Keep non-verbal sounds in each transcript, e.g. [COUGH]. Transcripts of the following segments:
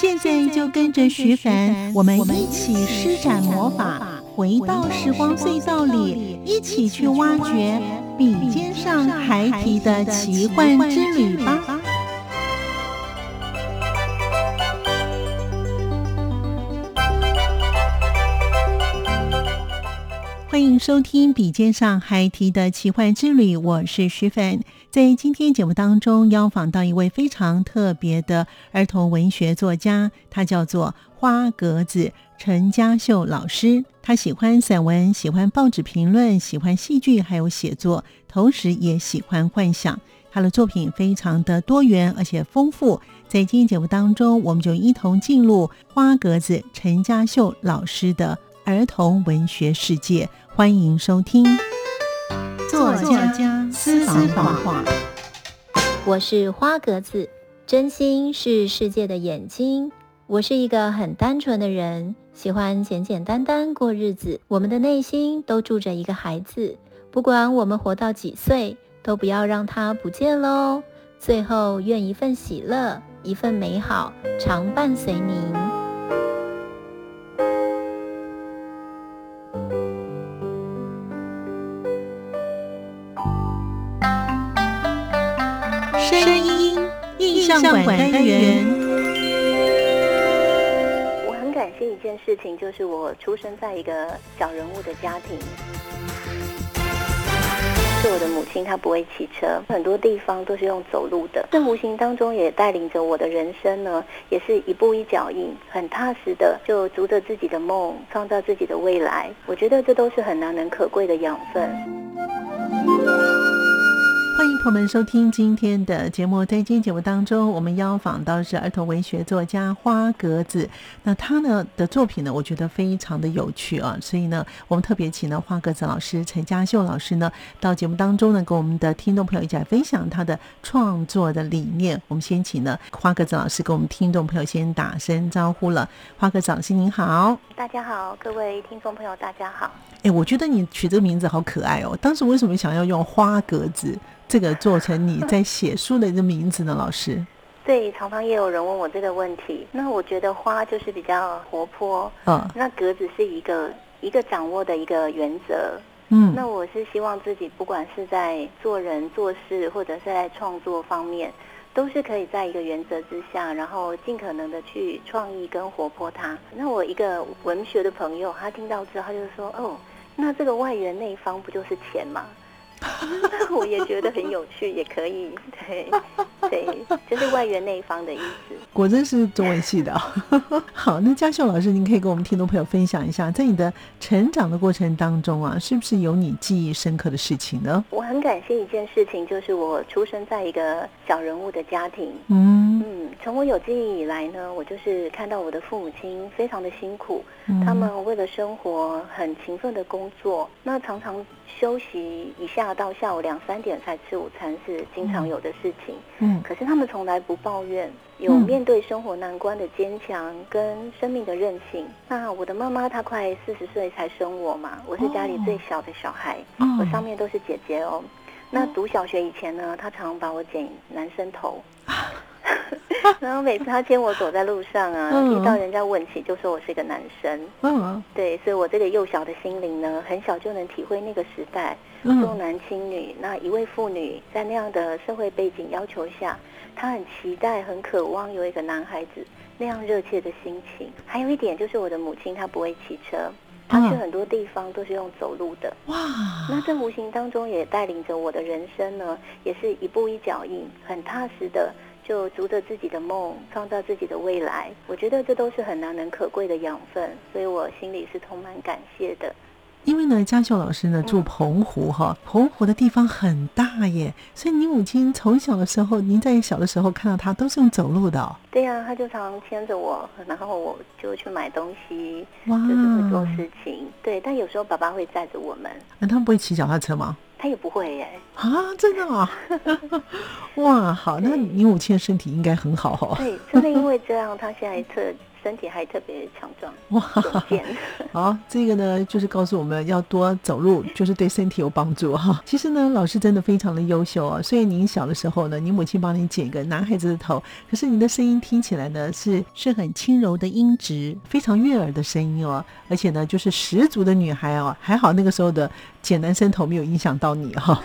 现在就跟着徐凡，我们一起施展魔法，回到时光隧道里，一起去挖掘笔尖上孩提的奇幻之旅吧！欢迎收听《笔尖上孩提的奇幻之旅》，我是徐凡。在今天节目当中，邀访到一位非常特别的儿童文学作家，他叫做花格子陈嘉秀老师。他喜欢散文，喜欢报纸评论，喜欢戏剧，还有写作，同时也喜欢幻想。他的作品非常的多元而且丰富。在今天节目当中，我们就一同进入花格子陈嘉秀老师的儿童文学世界。欢迎收听。作家私房话，我是花格子，真心是世界的眼睛。我是一个很单纯的人，喜欢简简单单过日子。我们的内心都住着一个孩子，不管我们活到几岁，都不要让他不见喽。最后，愿一份喜乐，一份美好，常伴随您。相馆单元，我很感谢一件事情，就是我出生在一个小人物的家庭。是我的母亲，她不会骑车，很多地方都是用走路的。这无形当中也带领着我的人生呢，也是一步一脚印，很踏实的就逐着自己的梦，创造自己的未来。我觉得这都是很难能可贵的养分。欢迎朋友们收听今天的节目。在今天节目当中，我们邀访到是儿童文学作家花格子。那他呢的作品呢，我觉得非常的有趣啊。所以呢，我们特别请了花格子老师陈嘉秀老师呢到节目当中呢，跟我们的听众朋友一起来分享他的创作的理念。我们先请呢花格子老师跟我们听众朋友先打声招呼了。花格子老师您好，大家好，各位听众朋友大家好。哎，我觉得你取这个名字好可爱哦。当时为什么想要用花格子？这个做成你在写书的一个名字呢，老师。[LAUGHS] 对，常常也有人问我这个问题。那我觉得花就是比较活泼，嗯，那格子是一个一个掌握的一个原则，嗯，那我是希望自己不管是在做人做事，或者是在创作方面，都是可以在一个原则之下，然后尽可能的去创意跟活泼它。那我一个文学的朋友，他听到之后他就说：“哦，那这个外圆内方不就是钱吗？” [LAUGHS] 我也觉得很有趣，也可以，对对，就是外圆内方的意思。果真是中文系的。[LAUGHS] 好，那嘉秀老师，您可以跟我们听众朋友分享一下，在你的成长的过程当中啊，是不是有你记忆深刻的事情呢？我很感谢一件事情，就是我出生在一个小人物的家庭。嗯嗯，从我有记忆以来呢，我就是看到我的父母亲非常的辛苦，他们为了生活很勤奋的工作，那常常休息一下。到下午两三点才吃午餐是经常有的事情，嗯，可是他们从来不抱怨，有面对生活难关的坚强跟生命的韧性。那我的妈妈她快四十岁才生我嘛，我是家里最小的小孩，我上面都是姐姐哦。那读小学以前呢，她常把我剪男生头。[LAUGHS] [LAUGHS] 然后每次他牵我走在路上啊，听到人家问起，就说我是一个男生。嗯，对，所以我这个幼小的心灵呢，很小就能体会那个时代重男轻女。那一位妇女在那样的社会背景要求下，她很期待、很渴望有一个男孩子那样热切的心情。还有一点就是我的母亲她不会骑车，她去很多地方都是用走路的。哇，那这无形当中也带领着我的人生呢，也是一步一脚印，很踏实的。就逐着自己的梦，创造自己的未来。我觉得这都是很难能可贵的养分，所以我心里是充满感谢的。因为呢，嘉秀老师呢住澎湖哈，澎湖的地方很大耶，所以你母亲从小的时候，您在小的时候看到她都是用走路的。对呀，她就常牵着我，然后我就去买东西，就是会做事情。对，但有时候爸爸会载着我们。那他们不会骑脚踏车吗？他也不会耶。啊，真的啊！[LAUGHS] 哇，好，那你母亲的身体应该很好哦。对，真的因为这样，他现在特。身体还特别强壮哇！[LAUGHS] 好，这个呢，就是告诉我们要多走路，就是对身体有帮助哈。[LAUGHS] 其实呢，老师真的非常的优秀啊。所以您小的时候呢，你母亲帮你剪一个男孩子的头，可是你的声音听起来呢，是是很轻柔的音质，非常悦耳的声音哦。而且呢，就是十足的女孩哦。还好那个时候的剪男生头没有影响到你哈。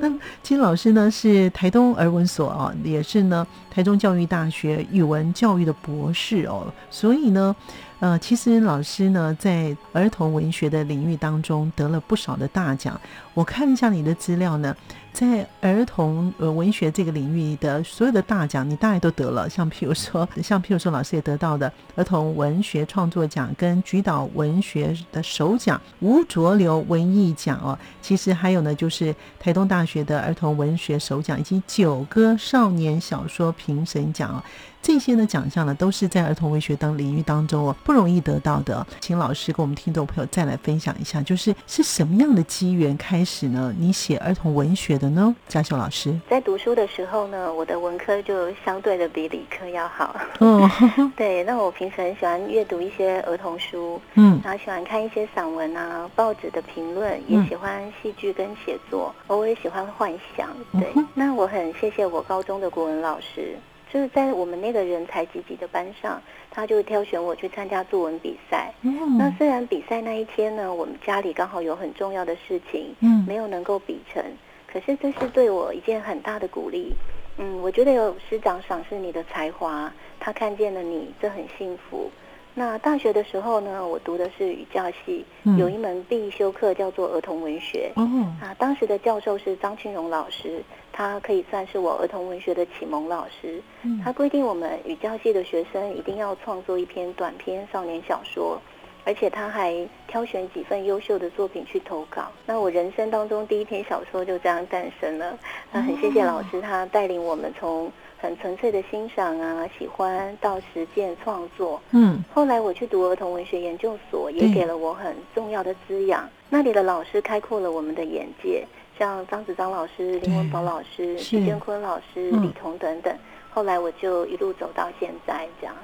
那金老师呢，是台东儿文所啊，也是呢台中教育大学语文教育的博士哦。所以呢，呃，其实老师呢，在儿童文学的领域当中得了不少的大奖。我看一下你的资料呢。在儿童呃文学这个领域的所有的大奖，你大概都得了。像譬如说，像譬如说，老师也得到的儿童文学创作奖、跟菊岛文学的首奖、吴浊流文艺奖哦。其实还有呢，就是台东大学的儿童文学首奖以及九歌少年小说评审奖哦。这些的奖项呢，都是在儿童文学当领域当中哦不容易得到的。请老师跟我们听众朋友再来分享一下，就是是什么样的机缘开始呢？你写儿童文学的？呢，嘉秀老师在读书的时候呢，我的文科就相对的比理科要好。哦，[LAUGHS] 对，那我平时很喜欢阅读一些儿童书，嗯，然后喜欢看一些散文啊、报纸的评论，也喜欢戏剧跟写作，偶尔喜欢幻想。对，那我很谢谢我高中的国文老师，就是在我们那个人才济济的班上，他就挑选我去参加作文比赛。嗯，那虽然比赛那一天呢，我们家里刚好有很重要的事情，嗯，没有能够比成。可是这是对我一件很大的鼓励，嗯，我觉得有师长赏识你的才华，他看见了你，这很幸福。那大学的时候呢，我读的是语教系，有一门必修课叫做儿童文学。哦，啊，当时的教授是张庆荣老师，他可以算是我儿童文学的启蒙老师。他规定我们语教系的学生一定要创作一篇短篇少年小说。而且他还挑选几份优秀的作品去投稿。那我人生当中第一篇小说就这样诞生了。那很谢谢老师，他带领我们从很纯粹的欣赏啊、喜欢到实践创作。嗯。后来我去读儿童文学研究所，也给了我很重要的滋养。那里的老师开阔了我们的眼界，像张子章老师、林文宝老师、徐建坤老师、李彤等等。后来我就一路走到现在这样。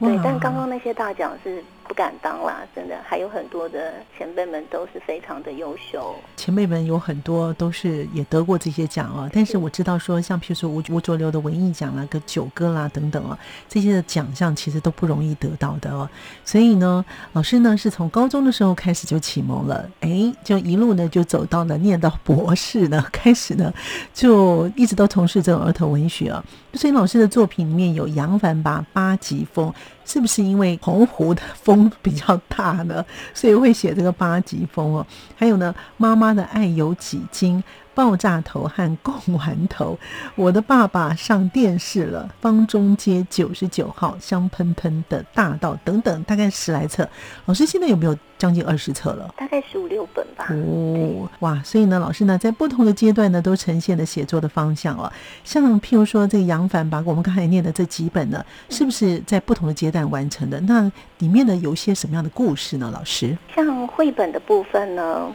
对，但刚刚那些大奖是。不敢当啦，真的还有很多的前辈们都是非常的优秀。前辈们有很多都是也得过这些奖啊，但是我知道说，像譬如说吴吴浊流的文艺奖啦、个九歌啦等等啊，这些的奖项其实都不容易得到的哦。所以呢，老师呢是从高中的时候开始就启蒙了，哎，就一路呢就走到了念到博士呢，开始呢就一直都从事这种儿童文学啊。所以老师的作品里面有杨凡吧八级风。是不是因为澎湖的风比较大呢，所以会写这个八级风哦？还有呢，妈妈的爱有几斤？爆炸头和贡丸头，我的爸爸上电视了。方中街九十九号，香喷喷的大道等等，大概十来册。老师现在有没有将近二十册了？大概十五六本吧。哦，哇！所以呢，老师呢，在不同的阶段呢，都呈现了写作的方向哦。像譬如说这个杨凡把，我们刚才念的这几本呢，是不是在不同的阶段完成的？那里面呢，有些什么样的故事呢？老师，像绘本的部分呢？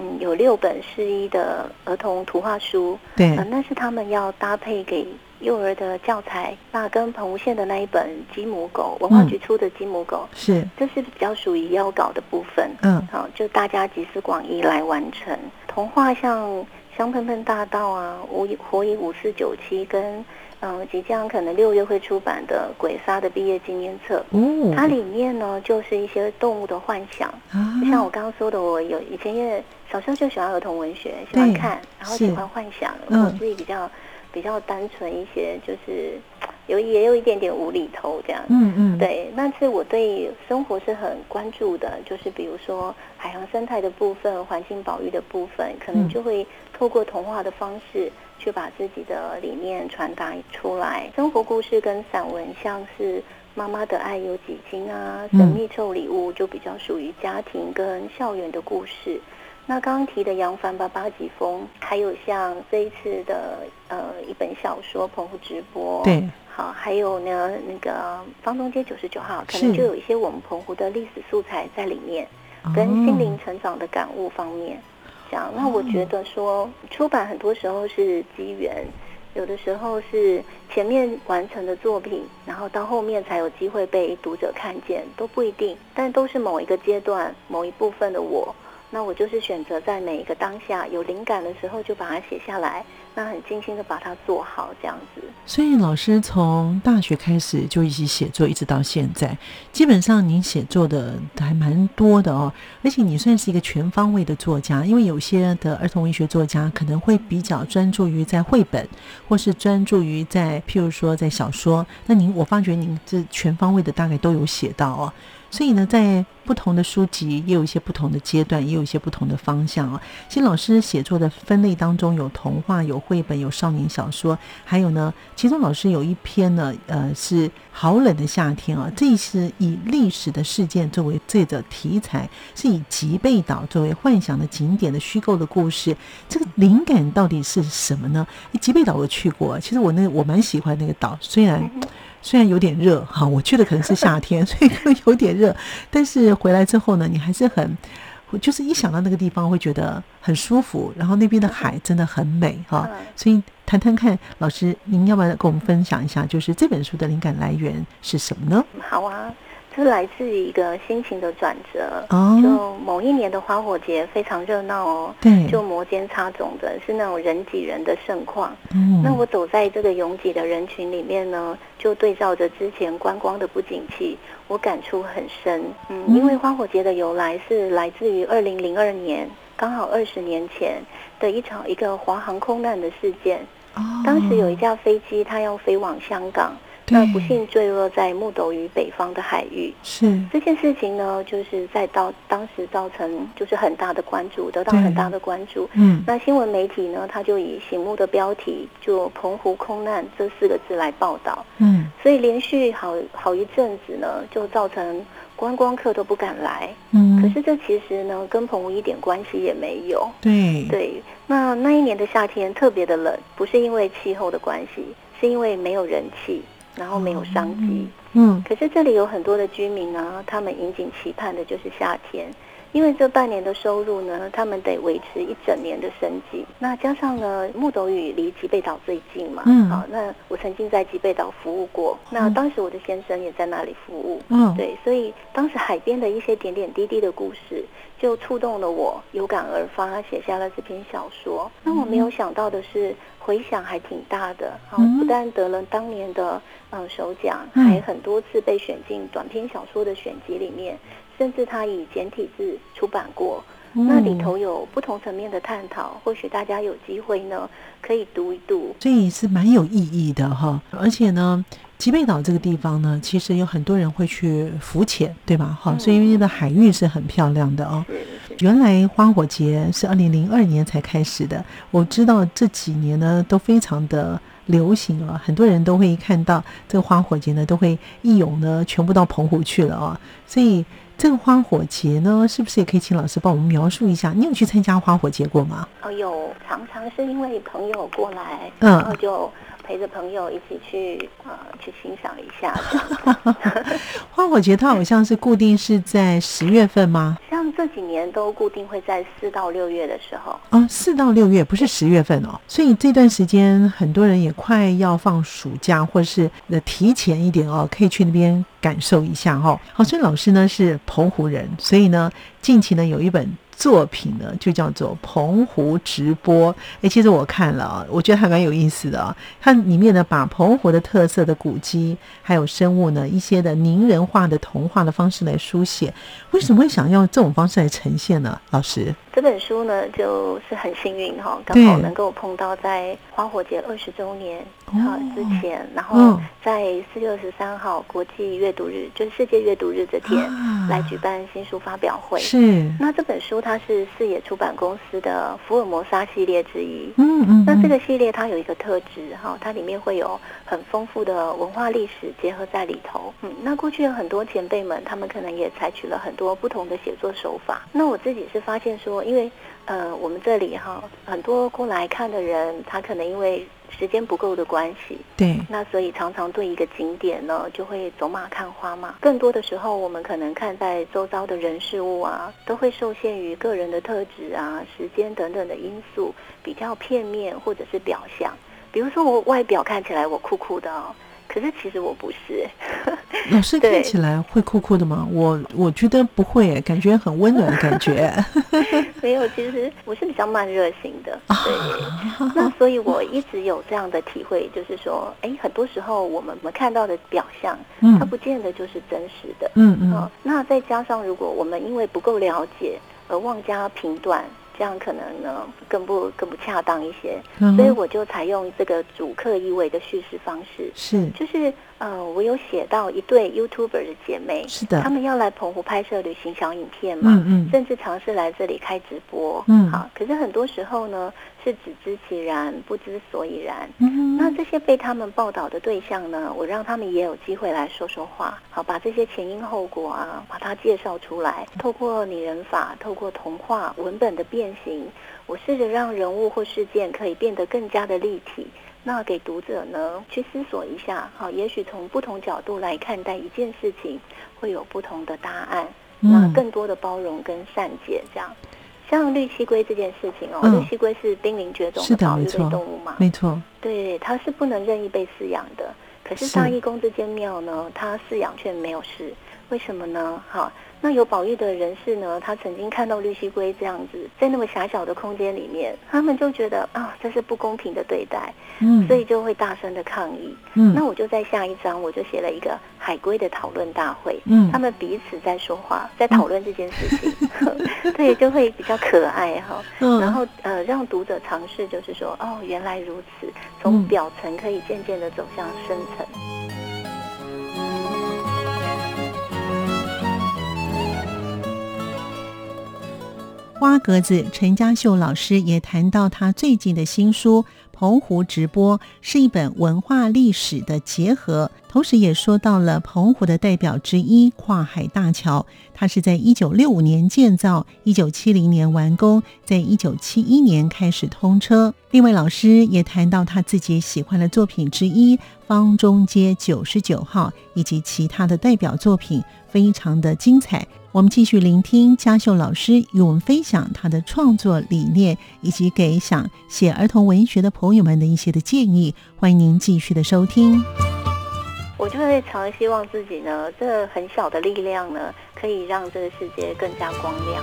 嗯，有六本诗一的儿童图画书，对，那是他们要搭配给幼儿的教材。那跟澎湖县的那一本《鸡母狗》，文化局出的《鸡母狗》，是，这是比较属于要搞的部分。嗯，好，就大家集思广益来完成。童话像《香喷喷大道》啊，《五火影五四九七》跟。嗯，即将可能六月会出版的《鬼杀》的毕业纪念册，哦，它里面呢就是一些动物的幻想，就像我刚刚说的，我有以前因为小时候就喜欢儿童文学，喜欢看，然后喜欢幻想，我自己比较比较单纯一些，就是有也有一点点无厘头这样。嗯嗯，对，那是我对生活是很关注的，就是比如说海洋生态的部分、环境保育的部分，可能就会透过童话的方式去把自己的理念传达出来。生活故事跟散文，像是。妈妈的爱有几斤啊？神秘臭礼物就比较属于家庭跟校园的故事。那刚刚提的杨帆吧八级风，还有像这一次的呃一本小说《澎湖直播》，对，好，还有呢那个方东街九十九号，可能就有一些我们澎湖的历史素材在里面，跟心灵成长的感悟方面。这样，那我觉得说出版很多时候是机缘。有的时候是前面完成的作品，然后到后面才有机会被读者看见，都不一定，但都是某一个阶段某一部分的我。那我就是选择在每一个当下有灵感的时候，就把它写下来。那很精心的把它做好，这样子。所以老师从大学开始就一起写作，一直到现在，基本上您写作的还蛮多的哦。而且你算是一个全方位的作家，因为有些的儿童文学作家可能会比较专注于在绘本，或是专注于在譬如说在小说。那您，我发觉您这全方位的大概都有写到哦。所以呢，在不同的书籍也有一些不同的阶段，也有一些不同的方向啊。其实老师写作的分类当中有童话、有绘本、有少年小说，还有呢，其中老师有一篇呢，呃，是好冷的夏天啊。这是以历史的事件作为这个题材，是以吉贝岛作为幻想的景点的虚构的故事。这个灵感到底是什么呢？吉贝岛我去过，其实我那我蛮喜欢那个岛，虽然。虽然有点热哈，我去的可能是夏天，[LAUGHS] 所以有点热。但是回来之后呢，你还是很，就是一想到那个地方会觉得很舒服。然后那边的海真的很美哈，所以谈谈看，老师您要不要跟我们分享一下，就是这本书的灵感来源是什么呢？好啊。是来自于一个心情的转折，就某一年的花火节非常热闹哦，对，就摩肩擦踵的，是那种人挤人的盛况。那我走在这个拥挤的人群里面呢，就对照着之前观光的不景气，我感触很深。嗯，因为花火节的由来是来自于二零零二年，刚好二十年前的一场一个华航空难的事件。哦，当时有一架飞机，它要飞往香港。那不幸坠落在木斗屿北方的海域，是这件事情呢，就是在到当时造成就是很大的关注，得到很大的关注。嗯，那新闻媒体呢，他就以醒目的标题就“澎湖空难”这四个字来报道。嗯，所以连续好好一阵子呢，就造成观光客都不敢来。嗯，可是这其实呢，跟澎湖一点关系也没有。对对，那那一年的夏天特别的冷，不是因为气候的关系，是因为没有人气。然后没有商机，嗯，可是这里有很多的居民呢，他们引颈期盼的就是夏天，因为这半年的收入呢，他们得维持一整年的生计。那加上呢，木斗屿离吉贝岛最近嘛，嗯，好，那我曾经在吉贝岛服务过，那当时我的先生也在那里服务，嗯，对，所以当时海边的一些点点滴滴的故事，就触动了我，有感而发，写下了这篇小说。那我没有想到的是。回响还挺大的，好，不但得了当年的嗯首奖，还很多次被选进短篇小说的选集里面，甚至他以简体字出版过，那里头有不同层面的探讨，或许大家有机会呢可以读一读，所以是蛮有意义的哈，而且呢。吉贝岛这个地方呢，其实有很多人会去浮潜，对吧？哈，所以因为的海域是很漂亮的哦。原来花火节是二零零二年才开始的，我知道这几年呢都非常的流行啊，很多人都会看到这个花火节呢，都会一涌呢全部到澎湖去了啊。所以这个花火节呢，是不是也可以请老师帮我们描述一下？你有去参加花火节过吗？哦，有，常常是因为朋友过来，嗯，然后就。陪着朋友一起去啊，去欣赏一下。[LAUGHS] [LAUGHS] 花火节它好像是固定是在十月份吗？这几年都固定会在四到六月的时候。哦，四到六月不是十月份哦，所以这段时间很多人也快要放暑假，或者是呃提前一点哦，可以去那边感受一下哦。好，所以老师呢是澎湖人，所以呢近期呢有一本。作品呢，就叫做《澎湖直播》。哎，其实我看了，我觉得还蛮有意思的啊。它里面呢，把澎湖的特色的古迹还有生物呢，一些的拟人化的童话的方式来书写。为什么会想用这种方式来呈现呢？老师？这本书呢，就是很幸运哈，刚好能够碰到在花火节二十周年啊之前，然后在四月二十三号国际阅读日，就是世界阅读日这天来举办新书发表会。是。那这本书它是四野出版公司的福尔摩沙系列之一。嗯嗯。那这个系列它有一个特质哈，它里面会有很丰富的文化历史结合在里头。嗯。那过去有很多前辈们，他们可能也采取了很多不同的写作手法。那我自己是发现说。因为，呃，我们这里哈很多过来看的人，他可能因为时间不够的关系，对，那所以常常对一个景点呢就会走马看花嘛。更多的时候，我们可能看在周遭的人事物啊，都会受限于个人的特质啊、时间等等的因素，比较片面或者是表象。比如说，我外表看起来我酷酷的哦。可是其实我不是，老师看起来会酷酷的吗？我我觉得不会，感觉很温暖的 [LAUGHS] 感觉。没有，其实我是比较慢热型的，对。[LAUGHS] 那所以我一直有这样的体会，就是说，哎，很多时候我们我们看到的表象，它不见得就是真实的。嗯嗯。那再加上，如果我们因为不够了解而妄加评断。这样可能呢更不更不恰当一些，所以我就采用这个主客意味的叙事方式，是。就是。呃，我有写到一对 YouTuber 的姐妹，是的，他们要来澎湖拍摄旅行小影片嘛，嗯嗯，甚至尝试来这里开直播，嗯，好，可是很多时候呢，是只知其然，不知所以然，嗯，那这些被他们报道的对象呢，我让他们也有机会来说说话，好，把这些前因后果啊，把它介绍出来，透过拟人法，透过童话文本的变形，我试着让人物或事件可以变得更加的立体。那给读者呢去思索一下，好，也许从不同角度来看待一件事情，会有不同的答案。那更多的包容跟善解，这样。像绿蜥龟这件事情哦，绿蜥龟是濒临绝种的保育类动物嘛？没错。对，它是不能任意被饲养的。可是大义工这间庙呢，它饲养却没有事，为什么呢？好。那有保育的人士呢？他曾经看到绿蜥龟这样子，在那么狭小的空间里面，他们就觉得啊，这是不公平的对待，嗯，所以就会大声的抗议。嗯，那我就在下一章，我就写了一个海龟的讨论大会，嗯，他们彼此在说话，在讨论这件事情，[LAUGHS] 对，就会比较可爱哈。嗯，然后呃，让读者尝试，就是说，哦，原来如此，从表层可以渐渐的走向深层。花格子陈家秀老师也谈到，他最近的新书《澎湖直播》是一本文化历史的结合，同时也说到了澎湖的代表之一——跨海大桥。它是在一九六五年建造，一九七零年完工，在一九七一年开始通车。另外，老师也谈到他自己喜欢的作品之一《方中街九十九号》，以及其他的代表作品，非常的精彩。我们继续聆听嘉秀老师与我们分享他的创作理念，以及给想写儿童文学的朋友们的一些的建议。欢迎您继续的收听。我就会常希望自己呢，这很小的力量呢，可以让这个世界更加光亮。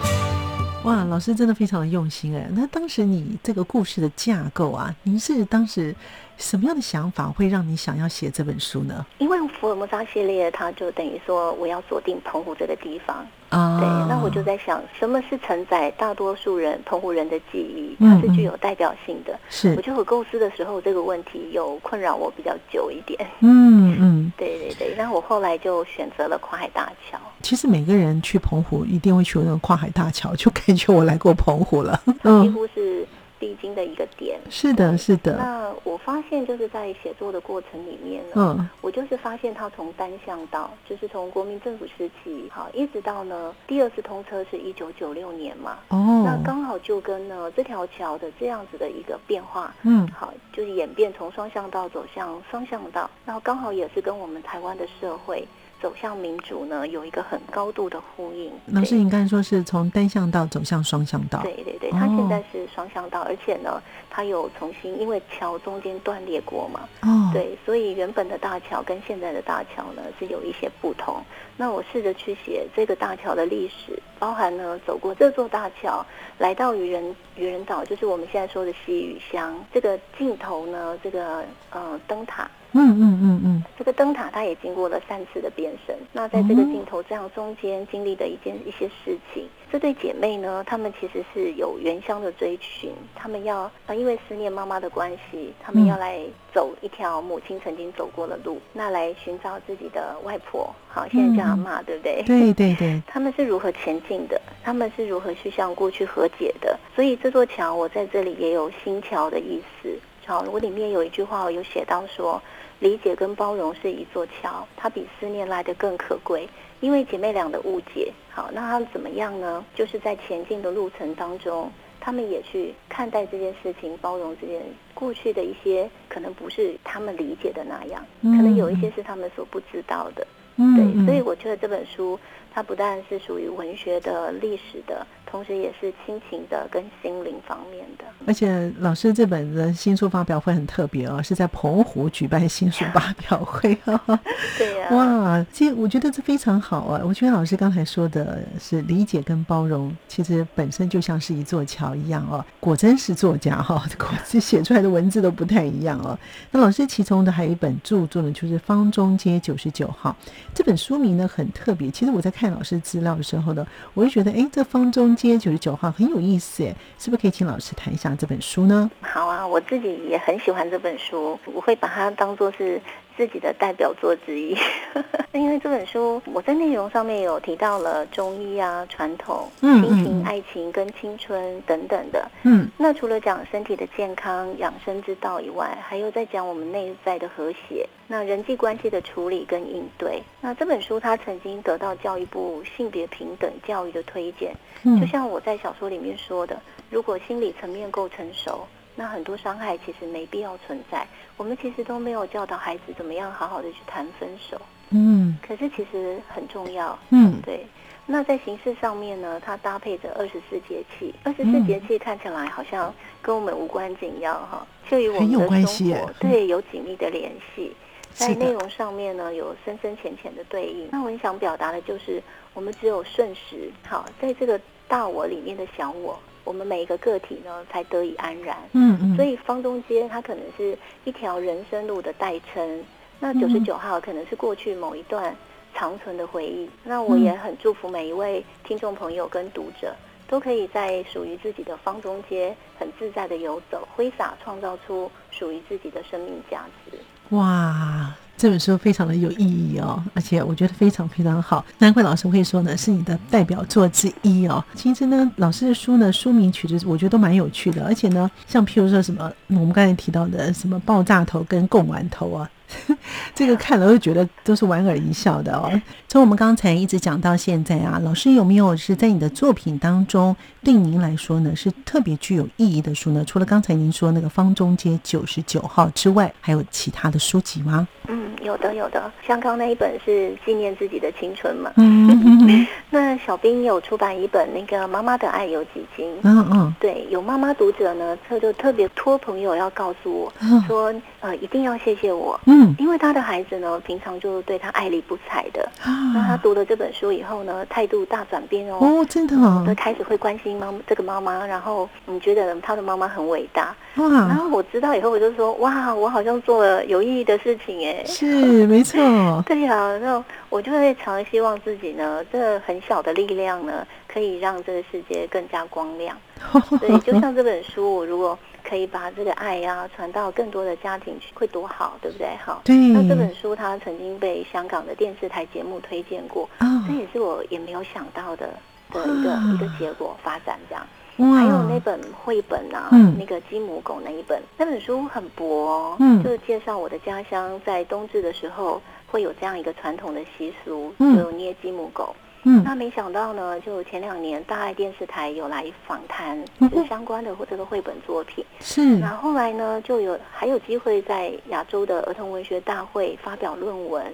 哇，老师真的非常的用心哎。那当时你这个故事的架构啊，您是当时。什么样的想法会让你想要写这本书呢？因为福尔摩沙系列，它就等于说我要锁定澎湖这个地方啊。对，那我就在想，什么是承载大多数人澎湖人的记忆？它是具有代表性的。是，我就有构思的时候，这个问题有困扰我比较久一点。嗯嗯，[LAUGHS] 对对对。那我后来就选择了跨海大桥。其实每个人去澎湖一定会去那个跨海大桥，就感觉我来过澎湖了。几乎是。必经的一个点，是的，是的。那我发现就是在写作的过程里面呢，嗯，我就是发现它从单向道，就是从国民政府时期，好，一直到呢第二次通车是一九九六年嘛，哦，那刚好就跟呢这条桥的这样子的一个变化，嗯，好，就是演变从双向道走向双向道，然后刚好也是跟我们台湾的社会。走向民主呢，有一个很高度的呼应。老师，你刚才说是从单向道走向双向道。对对对，它现在是双向道，而且呢，它有重新，因为桥中间断裂过嘛。哦。对，所以原本的大桥跟现在的大桥呢是有一些不同。那我试着去写这个大桥的历史，包含呢走过这座大桥，来到渔人渔人岛，就是我们现在说的西屿乡。这个尽头呢，这个呃灯塔。嗯嗯嗯嗯，这个灯塔它也经过了三次的变身。那在这个镜头这样中间经历的一件一些事情，这对姐妹呢，她们其实是有原乡的追寻，她们要啊，因为思念妈妈的关系，她们要来走一条母亲曾经走过的路，那来寻找自己的外婆。好，现在叫阿妈，对不对？对对对。她们是如何前进的？她们是如何去向过去和解的？所以这座桥，我在这里也有新桥的意思。好，我里面有一句话，我有写到说。理解跟包容是一座桥，它比思念来的更可贵。因为姐妹俩的误解，好，那他们怎么样呢？就是在前进的路程当中，他们也去看待这件事情，包容这件过去的一些可能不是他们理解的那样，可能有一些是他们所不知道的。嗯对，所以我觉得这本书它不但是属于文学的、历史的。同时也是亲情的跟心灵方面的，而且老师这本的新书发表会很特别哦，是在澎湖举办新书发表会 [LAUGHS] 对呀，哇，这我觉得这非常好啊。我觉得老师刚才说的是理解跟包容，其实本身就像是一座桥一样哦。果真是作家哈，[LAUGHS] 果子写出来的文字都不太一样哦。那老师其中的还有一本著作呢，就是《方中街九十九号》这本书名呢很特别。其实我在看老师资料的时候呢，我就觉得哎，这方中。街九十九号很有意思，是不是可以请老师谈一下这本书呢？好啊，我自己也很喜欢这本书，我会把它当做是。自己的代表作之一，[LAUGHS] 因为这本书我在内容上面有提到了中医啊、传统、亲情、爱情跟青春等等的。嗯，那除了讲身体的健康、养生之道以外，还有在讲我们内在的和谐、那人际关系的处理跟应对。那这本书它曾经得到教育部性别平等教育的推荐。嗯，就像我在小说里面说的，如果心理层面够成熟。那很多伤害其实没必要存在，我们其实都没有教导孩子怎么样好好的去谈分手。嗯，可是其实很重要。嗯，对。那在形式上面呢，它搭配着二十四节气，二十四节气看起来好像跟我们无关紧要哈，就与我们的生活对有紧密的联系。[LAUGHS] 在内容上面呢，有深深浅浅的对应。那我很想表达的就是，我们只有瞬时，好，在这个大我里面的小我。我们每一个个体呢，才得以安然。嗯嗯。所以方中街它可能是一条人生路的代称，那九十九号可能是过去某一段长存的回忆。那我也很祝福每一位听众朋友跟读者，都可以在属于自己的方中街很自在的游走，挥洒创造出属于自己的生命价值。哇！这本书非常的有意义哦，而且我觉得非常非常好，难怪老师会说呢是你的代表作之一哦。其实呢，老师的书呢书名取的我觉得都蛮有趣的，而且呢，像譬如说什么我们刚才提到的什么爆炸头跟贡丸头啊。[LAUGHS] 这个看了会觉得都是莞尔一笑的哦。从我们刚才一直讲到现在啊，老师有没有是在你的作品当中对您来说呢是特别具有意义的书呢？除了刚才您说那个方中街九十九号之外，还有其他的书籍吗？嗯，有的有的，像刚那一本是纪念自己的青春嘛。嗯，[LAUGHS] 那小兵有出版一本那个《妈妈的爱有几斤》。嗯嗯，对，有妈妈读者呢，他就特别托朋友要告诉我说，呃，一定要谢谢我。嗯，因为他的孩子呢，平常就对他爱理不睬的。啊，那他读了这本书以后呢，态度大转变哦。哦，真的哦。他开始会关心妈这个妈妈，然后你觉得他的妈妈很伟大。哇！然后我知道以后，我就说哇，我好像做了有意义的事情哎。是，没 [LAUGHS] 错。对呀，那我就会常希望自己呢，这很小的力量呢，可以让这个世界更加光亮。[LAUGHS] 对，就像这本书，我如果。可以把这个爱呀传到更多的家庭去，会多好，对不对？好，对。那这本书它曾经被香港的电视台节目推荐过，这也是我也没有想到的的一个一个结果发展这样。还有那本绘本啊，那个鸡母狗那一本，那本书很薄，嗯，就是介绍我的家乡在冬至的时候会有这样一个传统的习俗，就捏鸡母狗。嗯，那没想到呢，就前两年大爱电视台有来访谈，就相关的或这个绘本作品。是。那后来呢，就有还有机会在亚洲的儿童文学大会发表论文，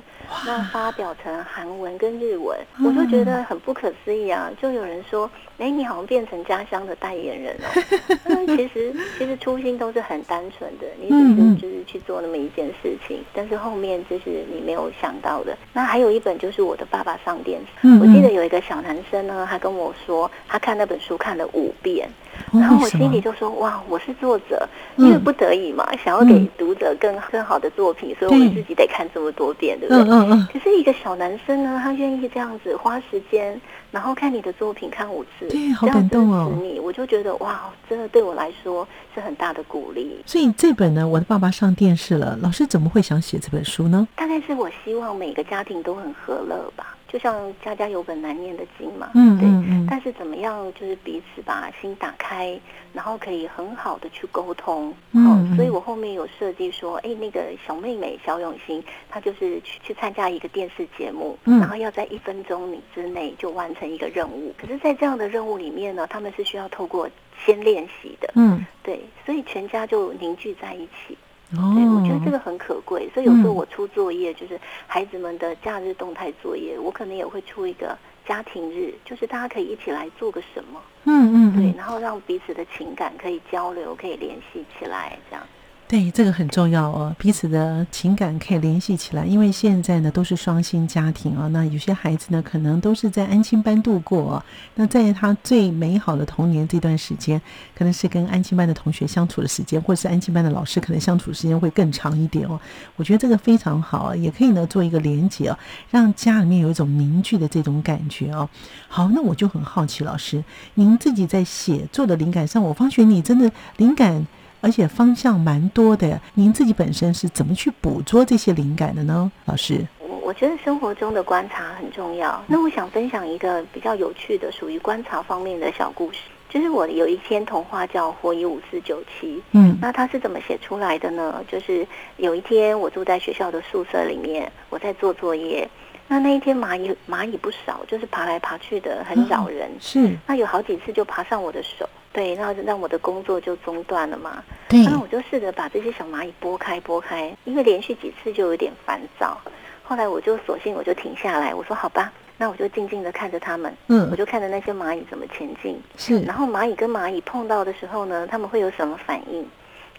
那发表成韩文跟日文，我就觉得很不可思议啊！就有人说，哎，你好像变成家乡的代言人哦。[LAUGHS] 其实其实初心都是很单纯的，[LAUGHS] 你只是就是去做那么一件事情，但是后面就是你没有想到的。那还有一本就是我的爸爸上电视，我记得有一个小男生呢，他跟我说，他看那本书看了五遍。然后我心里就说：“哇，我是作者，因为不得已嘛，想要给读者更更好的作品，所以我自己得看这么多遍，对不对？”嗯嗯嗯。可是一个小男生呢，他愿意这样子花时间，然后看你的作品看五次，对，好感动哦。你，我就觉得哇，真的对我来说是很大的鼓励。所以这本呢，我的爸爸上电视了，老师怎么会想写这本书呢？大概是我希望每个家庭都很和乐吧。就像家家有本难念的经嘛，嗯，对，但是怎么样，就是彼此把心打开，然后可以很好的去沟通，嗯，所以我后面有设计说，哎，那个小妹妹小永新，她就是去去参加一个电视节目，然后要在一分钟之内就完成一个任务，可是，在这样的任务里面呢，他们是需要透过先练习的，嗯，对，所以全家就凝聚在一起。对，我觉得这个很可贵，所以有时候我出作业，就是孩子们的假日动态作业，我可能也会出一个家庭日，就是大家可以一起来做个什么，嗯嗯，对，然后让彼此的情感可以交流，可以联系起来，这样。对，这个很重要哦，彼此的情感可以联系起来。因为现在呢都是双薪家庭啊，那有些孩子呢可能都是在安亲班度过。那在他最美好的童年这段时间，可能是跟安亲班的同学相处的时间，或者是安亲班的老师可能相处时间会更长一点哦。我觉得这个非常好啊，也可以呢做一个连接哦，让家里面有一种凝聚的这种感觉哦。好，那我就很好奇，老师，您自己在写作的灵感上，我发觉你真的灵感。而且方向蛮多的，您自己本身是怎么去捕捉这些灵感的呢？老师，我我觉得生活中的观察很重要。那我想分享一个比较有趣的，属于观察方面的小故事，就是我有一篇童话叫《火蚁五四九七》。嗯，那它是怎么写出来的呢？就是有一天我住在学校的宿舍里面，我在做作业。那那一天蚂蚁蚂蚁不少，就是爬来爬去的，很扰人。是，那有好几次就爬上我的手。对，然后让我的工作就中断了嘛。对，那我就试着把这些小蚂蚁拨开，拨开，因为连续几次就有点烦躁。后来我就索性我就停下来，我说好吧，那我就静静的看着他们。嗯，我就看着那些蚂蚁怎么前进。是，然后蚂蚁跟蚂蚁碰到的时候呢，他们会有什么反应？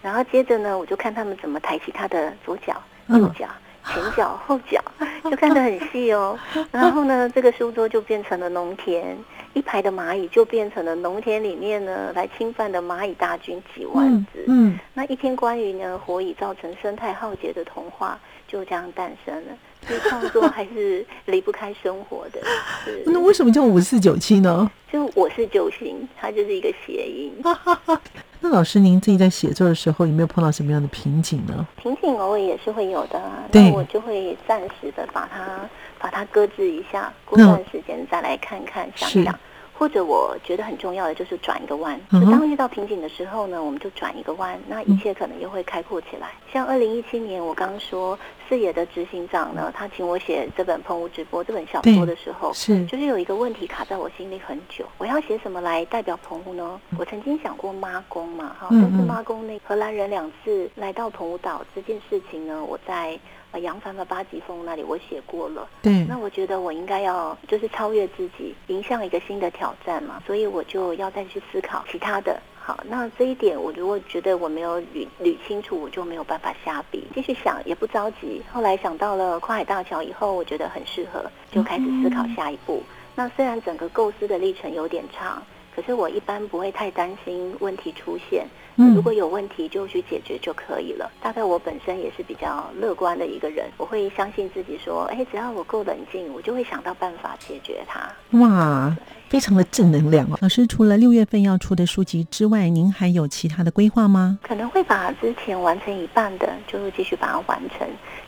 然后接着呢，我就看他们怎么抬起他的左脚、右脚、前脚、后脚，[LAUGHS] 就看得很细哦。然后呢，这个书桌就变成了农田。一排的蚂蚁就变成了农田里面呢来侵犯的蚂蚁大军几万只。嗯，那一篇关于呢火蚁造成生态浩劫的童话就这样诞生了。所以创作还是离不开生活的。[LAUGHS] 那为什么叫五四九七呢？就我是九星，它就是一个谐音。[LAUGHS] 那老师您自己在写作的时候有没有碰到什么样的瓶颈呢？瓶颈偶尔也是会有的。那我就会暂时的把它。把它搁置一下，过段时间再来看看，想想。或者我觉得很重要的就是转一个弯，就当遇到瓶颈的时候呢，我们就转一个弯，那一切可能又会开阔起来。像二零一七年我刚刚说四野的执行长呢，他请我写这本《澎湖直播》这本小说的时候，是就是有一个问题卡在我心里很久，我要写什么来代表澎湖呢？我曾经想过妈宫嘛，哈，但是妈宫那荷兰人两次来到澎湖岛这件事情呢，我在。杨帆的八级峰那里我写过了，对，那我觉得我应该要就是超越自己，迎向一个新的挑战嘛，所以我就要再去思考其他的。好，那这一点我如果觉得我没有捋捋清楚，我就没有办法下笔，继续想也不着急。后来想到了跨海大桥以后，我觉得很适合，就开始思考下一步。那虽然整个构思的历程有点长。可是我一般不会太担心问题出现，如果有问题就去解决就可以了。大概我本身也是比较乐观的一个人，我会相信自己说，哎，只要我够冷静，我就会想到办法解决它。哇，非常的正能量哦！老师，除了六月份要出的书籍之外，您还有其他的规划吗？可能会把之前完成一半的，就继续把它完成。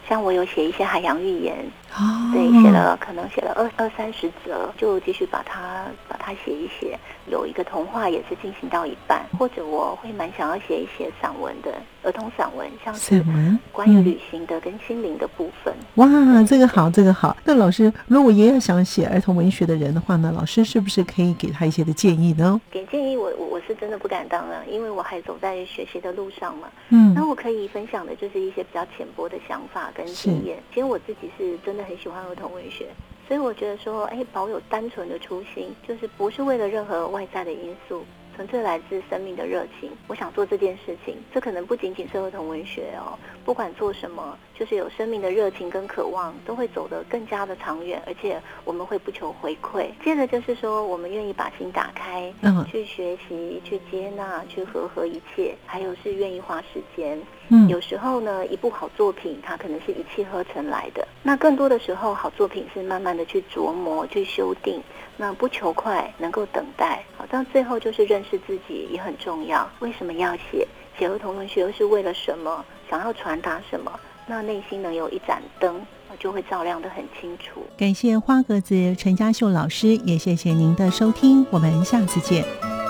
像我有写一些海洋寓言，对，写了可能写了二二三十则，就继续把它把它写一写。有有一个童话也是进行到一半，或者我会蛮想要写一写散文的儿童散文，像是关于旅行的跟心灵的部分。哇，这个好，这个好。那老师，如果也有想写儿童文学的人的话呢，老师是不是可以给他一些的建议呢？给建议，我我我是真的不敢当啊，因为我还走在学习的路上嘛。嗯，那我可以分享的就是一些比较浅薄的想法跟经验。其实我自己是真的很喜欢儿童文学。所以我觉得说，哎，保有单纯的初心，就是不是为了任何外在的因素。纯粹来自生命的热情，我想做这件事情。这可能不仅仅是儿童文学哦，不管做什么，就是有生命的热情跟渴望，都会走得更加的长远，而且我们会不求回馈。接着就是说，我们愿意把心打开，嗯，去学习，去接纳，去和合一切，还有是愿意花时间。嗯，有时候呢，一部好作品，它可能是一气呵成来的。那更多的时候，好作品是慢慢的去琢磨、去修订。那不求快，能够等待，好到最后就是认识自己也很重要。为什么要写？写儿童文学又是为了什么？想要传达什么？那内心能有一盏灯，就会照亮得很清楚。感谢花格子陈家秀老师，也谢谢您的收听，我们下次见。